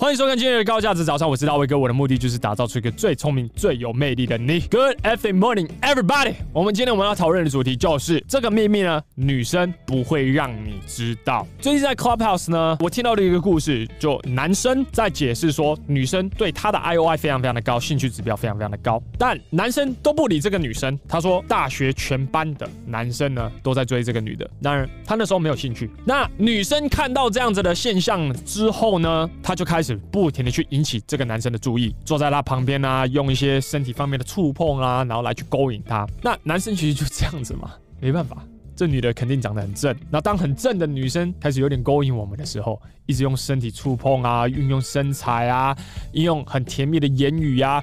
欢迎收看今天的高价值早餐，我是大卫哥，我的目的就是打造出一个最聪明、最有魅力的你。Good every morning, everybody。我们今天我们要讨论的主题就是这个秘密呢，女生不会让你知道。最近在 Clubhouse 呢，我听到了一个故事，就男生在解释说，女生对他的 IOI 非常非常的高，兴趣指标非常非常的高，但男生都不理这个女生。他说，大学全班的男生呢都在追这个女的，当然他那时候没有兴趣。那女生看到这样子的现象之后呢，他就开始。不停的去引起这个男生的注意，坐在他旁边啊，用一些身体方面的触碰啊，然后来去勾引他。那男生其实就这样子嘛，没办法，这女的肯定长得很正。那当很正的女生开始有点勾引我们的时候，一直用身体触碰啊，运用身材啊，运用很甜蜜的言语啊。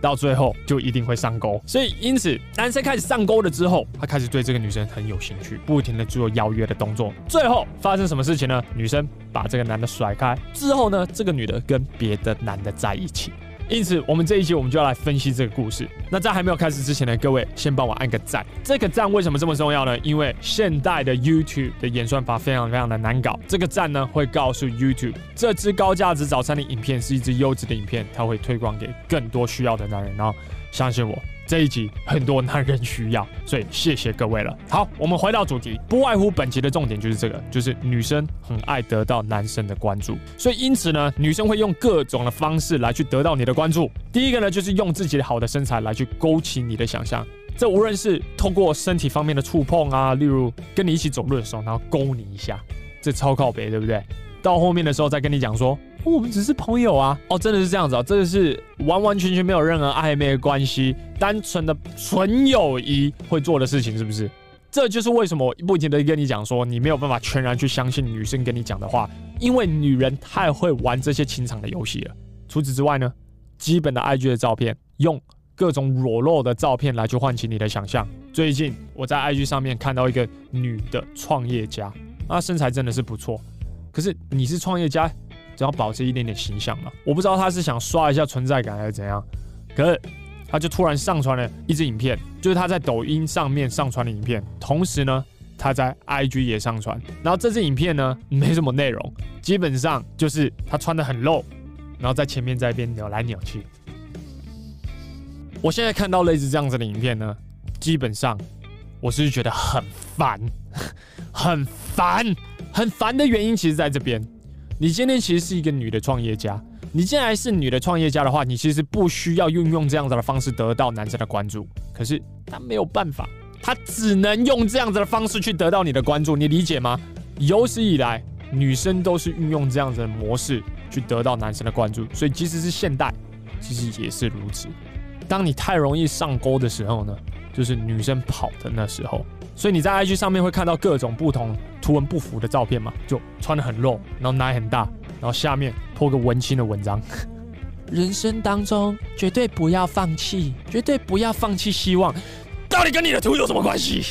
到最后就一定会上钩，所以因此男生开始上钩了之后，他开始对这个女生很有兴趣，不停的做邀约的动作。最后发生什么事情呢？女生把这个男的甩开之后呢，这个女的跟别的男的在一起。因此，我们这一集我们就要来分析这个故事。那在还没有开始之前呢，各位先帮我按个赞。这个赞为什么这么重要呢？因为现代的 YouTube 的演算法非常非常的难搞。这个赞呢，会告诉 YouTube 这支高价值早餐的影片是一支优质的影片，它会推广给更多需要的男人。然后，相信我。这一集很多男人需要，所以谢谢各位了。好，我们回到主题，不外乎本集的重点就是这个，就是女生很爱得到男生的关注，所以因此呢，女生会用各种的方式来去得到你的关注。第一个呢，就是用自己的好的身材来去勾起你的想象，这无论是通过身体方面的触碰啊，例如跟你一起走路的时候，然后勾你一下，这超靠北，对不对？到后面的时候再跟你讲说。我们只是朋友啊！哦，真的是这样子啊！这个是完完全全没有任何暧昧的关系，单纯的纯友谊会做的事情，是不是？这就是为什么我不停的跟你讲说，你没有办法全然去相信女生跟你讲的话，因为女人太会玩这些情场的游戏了。除此之外呢，基本的 IG 的照片，用各种裸露的照片来去唤起你的想象。最近我在 IG 上面看到一个女的创业家，她身材真的是不错，可是你是创业家。只要保持一点点形象嘛，我不知道他是想刷一下存在感还是怎样，可是他就突然上传了一支影片，就是他在抖音上面上传的影片，同时呢他在 IG 也上传，然后这支影片呢没什么内容，基本上就是他穿的很露，然后在前面在一边扭来扭去。我现在看到类似这样子的影片呢，基本上我是觉得很烦，很烦，很烦的原因其实在这边。你今天其实是一个女的创业家，你既然是女的创业家的话，你其实不需要运用这样子的方式得到男生的关注。可是他没有办法，他只能用这样子的方式去得到你的关注，你理解吗？有史以来，女生都是运用这样子的模式去得到男生的关注，所以即使是现代，其实也是如此。当你太容易上钩的时候呢，就是女生跑的那时候。所以你在 IG 上面会看到各种不同图文不符的照片嘛，就穿的很露，然后奶很大，然后下面泼个文青的文章。人生当中绝对不要放弃，绝对不要放弃希望。到底跟你的图有什么关系？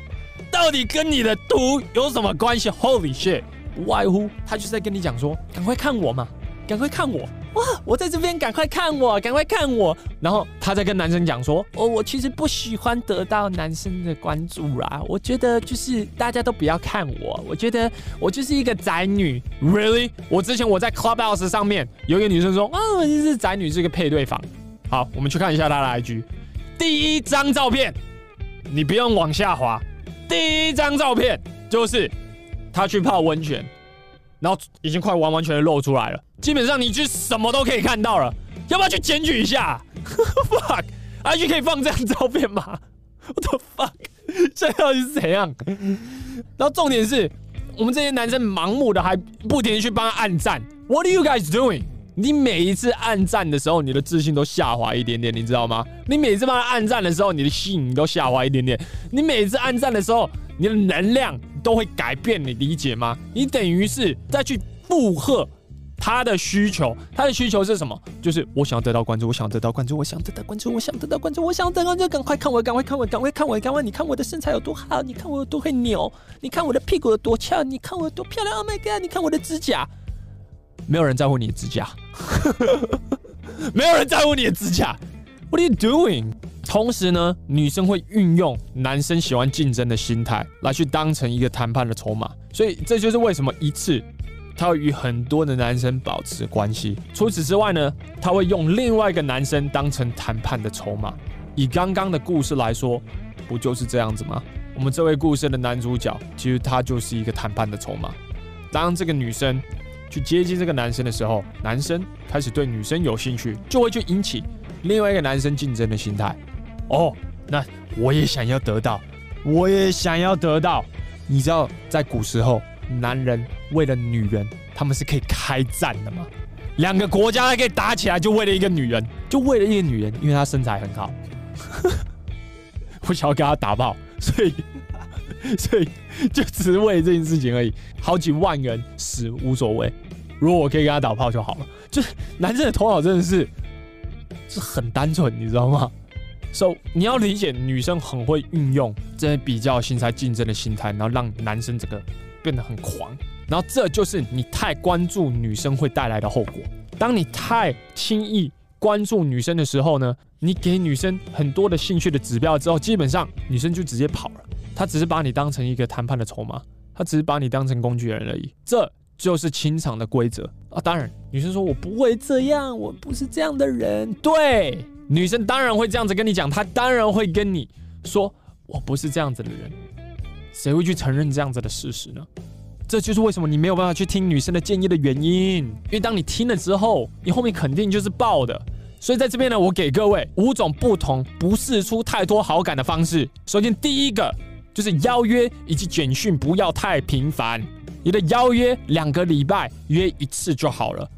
到底跟你的图有什么关系？Holy shit！无外乎他就是在跟你讲说，赶快看我嘛，赶快看我。哇！我在这边，赶快看我，赶快看我。然后他在跟男生讲说：“哦，我其实不喜欢得到男生的关注啦。我觉得就是大家都不要看我。我觉得我就是一个宅女。Really？我之前我在 Clubhouse 上面有一个女生说：啊，我就是宅女，是一个配对房。好，我们去看一下她的 IG。第一张照片，你不用往下滑。第一张照片就是她去泡温泉。”然后已经快完完全全露出来了，基本上你去什么都可以看到了，要不要去检举一下？Fuck，IG 可以放这张照片吗？What the fuck，这到底是怎样？然后重点是我们这些男生盲目的还不停去帮他按赞，What are you guys doing？你每一次按赞的时候，你的自信都下滑一点点，你知道吗？你每次帮他按赞的时候，你的吸引都下滑一点点。你每次按赞的时候，你的能量都会改变，你理解吗？你等于是再去附和他的需求，他的需求是什么？就是我想要得到关注，我想要得到关注，我想得到关注，我想得到关注，我想得到关注，赶快看我，赶快看我，赶快看我，赶快！你看我的身材有多好，你看我有多会扭，你看我的屁股有多翘，你看我有多漂亮，Oh my god！你看我的指甲，没有人在乎你的指甲，没有人在乎你的指甲。What are you doing？同时呢，女生会运用男生喜欢竞争的心态来去当成一个谈判的筹码，所以这就是为什么一次她会与很多的男生保持关系。除此之外呢，她会用另外一个男生当成谈判的筹码。以刚刚的故事来说，不就是这样子吗？我们这位故事的男主角，其实他就是一个谈判的筹码。当这个女生去接近这个男生的时候，男生开始对女生有兴趣，就会去引起另外一个男生竞争的心态。哦，那我也想要得到，我也想要得到。你知道，在古时候，男人为了女人，他们是可以开战的吗？两个国家还可以打起来，就为了一个女人，就为了一个女人，因为她身材很好，我想要给她打炮，所以，所以就只是为了这件事情而已。好几万人死无所谓，如果我可以给她打炮就好了。就是男生的头脑真的是是很单纯，你知道吗？So，你要理解女生很会运用这些比较心态、竞争的心态，然后让男生这个变得很狂。然后这就是你太关注女生会带来的后果。当你太轻易关注女生的时候呢，你给女生很多的兴趣的指标之后，基本上女生就直接跑了。她只是把你当成一个谈判的筹码，她只是把你当成工具人而已。这就是情场的规则啊！当然，女生说我不会这样，我不是这样的人。对。女生当然会这样子跟你讲，她当然会跟你说，我不是这样子的人。谁会去承认这样子的事实呢？这就是为什么你没有办法去听女生的建议的原因。因为当你听了之后，你后面肯定就是爆的。所以在这边呢，我给各位五种不同不释出太多好感的方式。首先，第一个就是邀约以及简讯不要太频繁。你的邀约两个礼拜约一次就好了。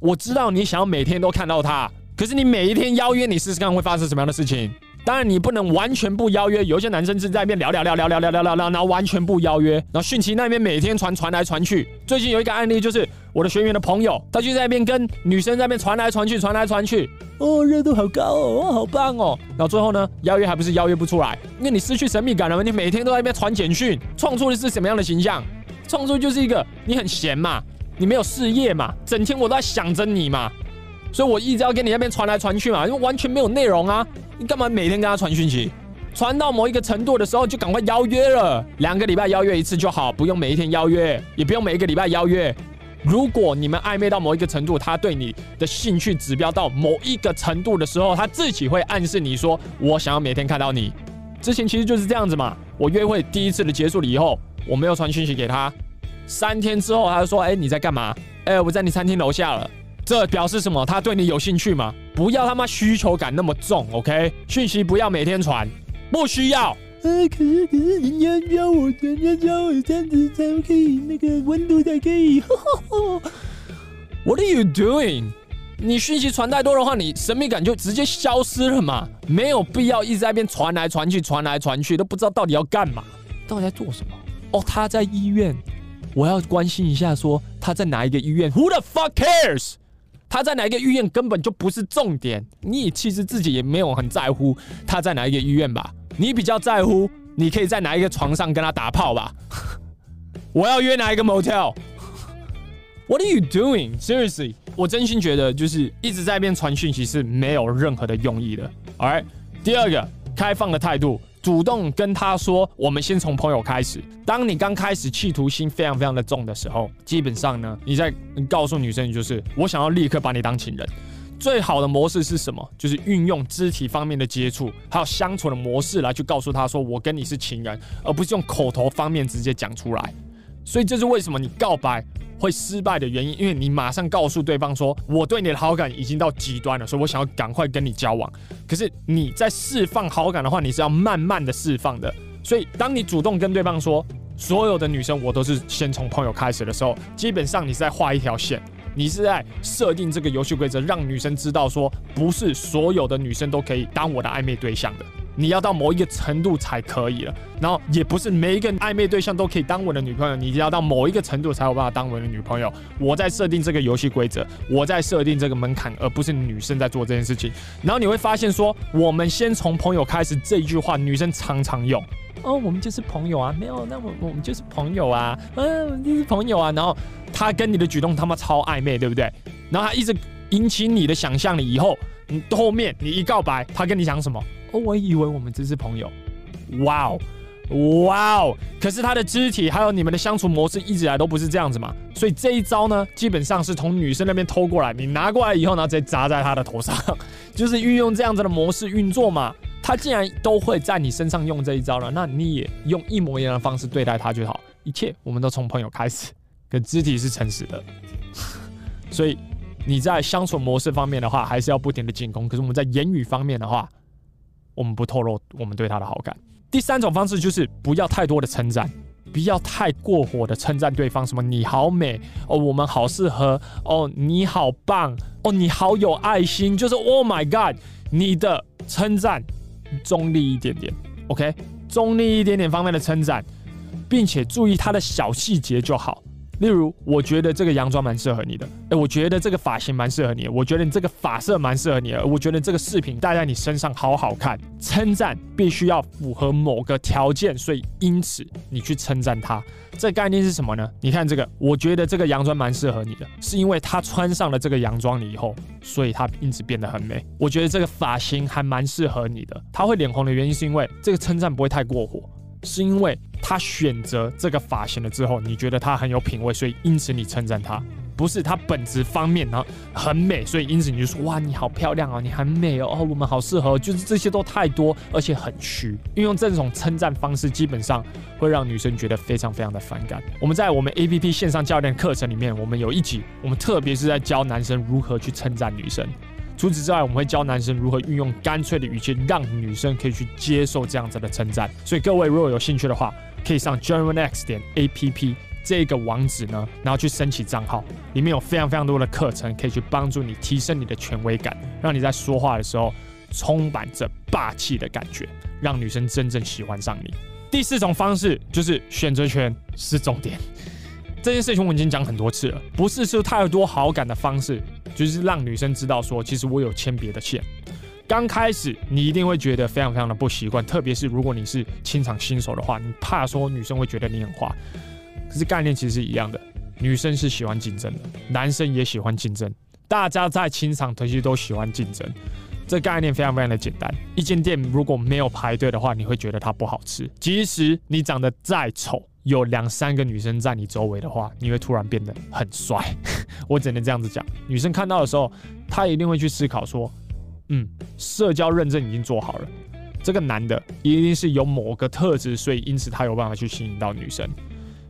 我知道你想要每天都看到他。可是你每一天邀约，你试试看会发生什么样的事情？当然你不能完全不邀约，有一些男生是在那边聊聊聊聊聊聊聊聊聊，然后完全不邀约，然后讯息那边每天传传来传去。最近有一个案例，就是我的学员的朋友，他就在那边跟女生在那边传来传去，传来传去，哦，热度好高哦，哇，好棒哦。然后最后呢，邀约还不是邀约不出来，因为你失去神秘感了嘛，你每天都在那边传简讯，创出的是什么样的形象？创出就是一个你很闲嘛，你没有事业嘛，整天我都在想着你嘛。所以我一直要跟你那边传来传去嘛，因为完全没有内容啊！你干嘛每天跟他传讯息？传到某一个程度的时候，就赶快邀约了。两个礼拜邀约一次就好，不用每一天邀约，也不用每一个礼拜邀约。如果你们暧昧到某一个程度，他对你的兴趣指标到某一个程度的时候，他自己会暗示你说：“我想要每天看到你。”之前其实就是这样子嘛。我约会第一次的结束了以后，我没有传讯息给他。三天之后，他就说：“哎，你在干嘛？哎，我在你餐厅楼下了。”这表示什么？他对你有兴趣吗？不要他妈需求感那么重，OK？讯息不要每天传，不需要。呃，可是可是人家教我，人家教我这样子才可以，那个温度才可以。What are you doing？你讯息传太多的话，你神秘感就直接消失了嘛？没有必要一直在那边传来传去，传来传去，都不知道到底要干嘛，到底在做什么？哦，他在医院，我要关心一下，说他在哪一个医院？Who the fuck cares？他在哪一个医院根本就不是重点，你其实自己也没有很在乎他在哪一个医院吧？你比较在乎，你可以在哪一个床上跟他打炮吧？我要约哪一个 motel？What are you doing? Seriously，我真心觉得就是一直在那边传讯息是没有任何的用意的。Alright，第二个，开放的态度。主动跟他说，我们先从朋友开始。当你刚开始企图心非常非常的重的时候，基本上呢，你在告诉女生，就是我想要立刻把你当情人。最好的模式是什么？就是运用肢体方面的接触，还有相处的模式来去告诉他说，我跟你是情人，而不是用口头方面直接讲出来。所以这是为什么你告白会失败的原因，因为你马上告诉对方说，我对你的好感已经到极端了，所以我想要赶快跟你交往。可是你在释放好感的话，你是要慢慢的释放的。所以当你主动跟对方说，所有的女生我都是先从朋友开始的时候，基本上你是在画一条线，你是在设定这个游戏规则，让女生知道说，不是所有的女生都可以当我的暧昧对象的。你要到某一个程度才可以了，然后也不是每一个暧昧对象都可以当我的女朋友，你要到某一个程度才有办法当我的女朋友。我在设定这个游戏规则，我在设定这个门槛，而不是女生在做这件事情。然后你会发现说，我们先从朋友开始这一句话，女生常常用。哦，我们就是朋友啊，没有，那我我们就是朋友啊，嗯，就是朋友啊。然后他跟你的举动他妈超暧昧，对不对？然后他一直引起你的想象力，以后你后面你一告白，他跟你讲什么？哦，我以为我们只是朋友，哇哦！哇哦！可是他的肢体还有你们的相处模式一直以来都不是这样子嘛，所以这一招呢，基本上是从女生那边偷过来，你拿过来以后呢，直接砸在他的头上，就是运用这样子的模式运作嘛。他既然都会在你身上用这一招了，那你也用一模一样的方式对待他就好。一切我们都从朋友开始，可肢体是诚实的，所以你在相处模式方面的话，还是要不停的进攻。可是我们在言语方面的话，我们不透露我们对他的好感。第三种方式就是不要太多的称赞，不要太过火的称赞对方，什么你好美哦，我们好适合哦，你好棒哦，你好有爱心，就是 Oh my God，你的称赞中立一点点，OK，中立一点点方面的称赞，并且注意他的小细节就好。例如，我觉得这个洋装蛮适合你的。哎，我觉得这个发型蛮适合你。我觉得你这个发色蛮适合你的。我觉得这个饰品戴在你身上好好看。称赞必须要符合某个条件，所以因此你去称赞它。这概念是什么呢？你看这个，我觉得这个洋装蛮适合你的，是因为他穿上了这个洋装以后，所以他因此变得很美。我觉得这个发型还蛮适合你的。他会脸红的原因是因为这个称赞不会太过火。是因为他选择这个发型了之后，你觉得他很有品味，所以因此你称赞他，不是他本质方面呢很美，所以因此你就说哇，你好漂亮哦，你很美哦，哦我们好适合，就是这些都太多而且很虚。运用这种称赞方式，基本上会让女生觉得非常非常的反感。我们在我们 APP 线上教练课程里面，我们有一集，我们特别是在教男生如何去称赞女生。除此之外，我们会教男生如何运用干脆的语气，让女生可以去接受这样子的称赞。所以各位如果有兴趣的话，可以上 Gentleman-X 点 APP 这个网址呢，然后去申请账号，里面有非常非常多的课程可以去帮助你提升你的权威感，让你在说话的时候充满着霸气的感觉，让女生真正喜欢上你。第四种方式就是选择权是重点。这件事情我已经讲很多次了，不是说太多好感的方式，就是让女生知道说，其实我有牵别的线。刚开始你一定会觉得非常非常的不习惯，特别是如果你是清场新手的话，你怕说女生会觉得你很花。可是概念其实是一样的，女生是喜欢竞争的，男生也喜欢竞争，大家在清场其实都喜欢竞争。这概念非常非常的简单，一间店如果没有排队的话，你会觉得它不好吃，即使你长得再丑。有两三个女生在你周围的话，你会突然变得很帅。我只能这样子讲。女生看到的时候，她一定会去思考说：“嗯，社交认证已经做好了，这个男的一定是有某个特质，所以因此他有办法去吸引到女生。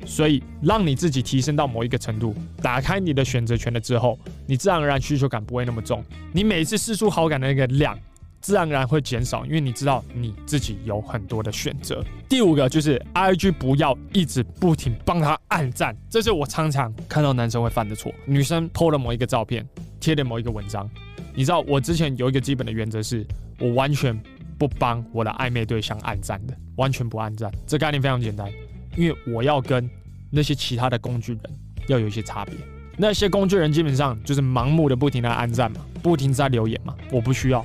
所以让你自己提升到某一个程度，打开你的选择权了之后，你自然而然需求感不会那么重。你每次试出好感的那个量。”自然而然会减少，因为你知道你自己有很多的选择。第五个就是 IG 不要一直不停帮他按赞，这是我常常看到男生会犯的错。女生 po 了某一个照片，贴了某一个文章，你知道我之前有一个基本的原则是，我完全不帮我的暧昧对象按赞的，完全不按赞。这概念非常简单，因为我要跟那些其他的工具人要有一些差别。那些工具人基本上就是盲目的不停的按赞嘛，不停在留言嘛，我不需要。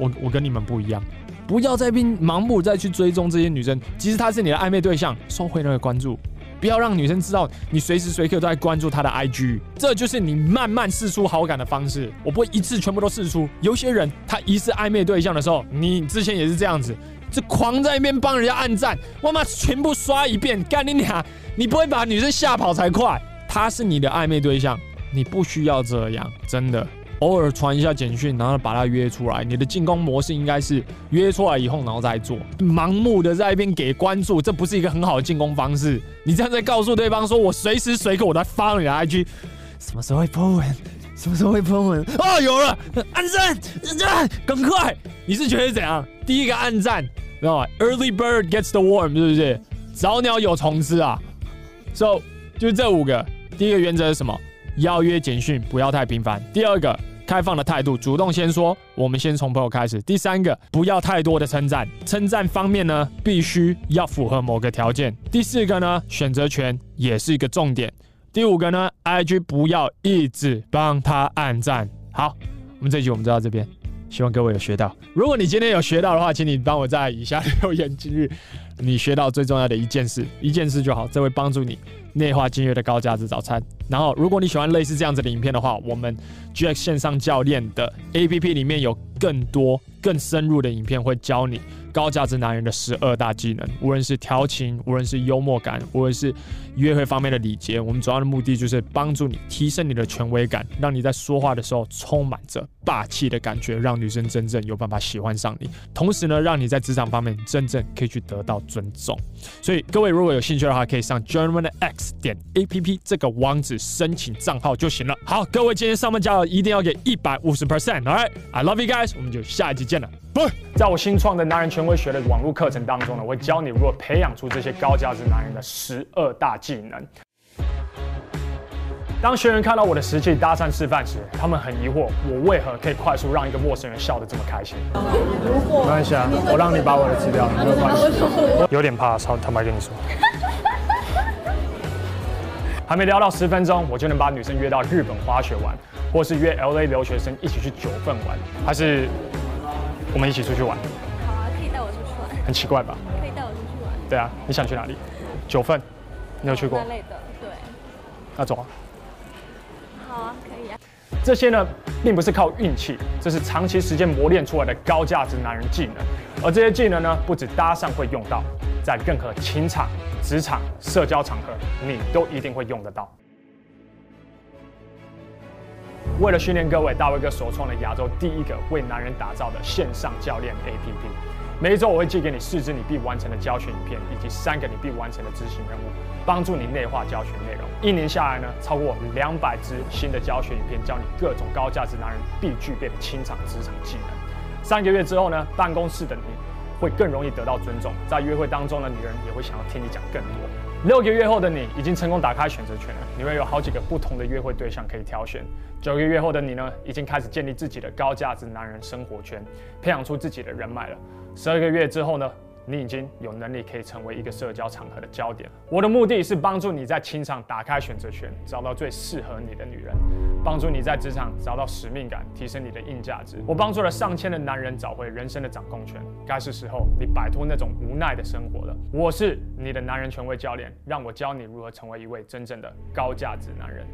我我跟你们不一样，不要再并盲目再去追踪这些女生，即使她是你的暧昧对象，收回那个关注，不要让女生知道你随时随刻都在关注她的 IG，这就是你慢慢试出好感的方式。我不会一次全部都试出，有些人他疑似暧昧对象的时候，你之前也是这样子，就狂在一边帮人家按赞，我妈全部刷一遍，干你俩！你不会把女生吓跑才怪。她是你的暧昧对象，你不需要这样，真的。偶尔传一下简讯，然后把他约出来。你的进攻模式应该是约出来以后，然后再做。盲目的在一边给关注，这不是一个很好的进攻方式。你这样在告诉对方说：“我随时随刻我在发你的 IG，什么时候会 po 文？什么时候会 po 文？”哦，有了，按赞，按赞，赶快！你是觉得怎样？第一个按赞，知道吗？Early bird gets the worm，是不是？早鸟有虫吃啊。So，就是这五个。第一个原则是什么？邀约简讯不要太频繁。第二个。开放的态度，主动先说，我们先从朋友开始。第三个，不要太多的称赞，称赞方面呢，必须要符合某个条件。第四个呢，选择权也是一个重点。第五个呢，IG 不要一直帮他按赞。好，我们这一集我们就到这边，希望各位有学到。如果你今天有学到的话，请你帮我在以下留言，今日你学到最重要的一件事，一件事就好，这会帮助你。内化今日的高价值早餐。然后，如果你喜欢类似这样子的影片的话，我们 GX 线上教练的 APP 里面有更多更深入的影片，会教你高价值男人的十二大技能，无论是调情，无论是幽默感，无论是约会方面的礼节，我们主要的目的就是帮助你提升你的权威感，让你在说话的时候充满着霸气的感觉，让女生真正有办法喜欢上你。同时呢，让你在职场方面真正可以去得到尊重。所以各位如果有兴趣的话，可以上 Gentleman X 点 APP 这个网址申请账号就行了。好，各位今天上班加油，一定要给一百五十 percent。All right，I love you guys，我们就下一集见了。不，在我新创的男人权威学的网络课程当中呢，我会教你如何培养出这些高价值男人的十二大技能。当学员看到我的实际搭讪示范时，他们很疑惑，我为何可以快速让一个陌生人笑得这么开心？没关系啊，我让你把我的资料，没有关系。有点怕，超坦白跟你说。还没聊到十分钟，我就能把女生约到日本滑雪玩，或是约 LA 留学生一起去九份玩，还是我们一起出去玩？好啊，可以带我出去玩。很奇怪吧？可以带我出去玩。对啊，你想去哪里？九份，你有去过？那类的，对。那走啊。好啊，可以啊。这些呢，并不是靠运气，这是长期时间磨练出来的高价值男人技能。而这些技能呢，不止搭讪会用到，在任何情场、职场、社交场合，你都一定会用得到。为了训练各位，大卫哥首创了亚洲第一个为男人打造的线上教练 APP。每一周我会寄给你四支你必完成的教学影片，以及三个你必完成的执行任务，帮助你内化教学内容。一年下来呢，超过两百支新的教学影片，教你各种高价值男人必具备的清场职场技能。三个月之后呢，办公室的你会更容易得到尊重，在约会当中的女人也会想要听你讲更多。六个月后的你已经成功打开选择权了，你会有好几个不同的约会对象可以挑选。九个月后的你呢，已经开始建立自己的高价值男人生活圈，培养出自己的人脉了。十二个月之后呢，你已经有能力可以成为一个社交场合的焦点。我的目的是帮助你在情场打开选择权，找到最适合你的女人；帮助你在职场找到使命感，提升你的硬价值。我帮助了上千的男人找回人生的掌控权。该是时候你摆脱那种无奈的生活了。我是你的男人权威教练，让我教你如何成为一位真正的高价值男人。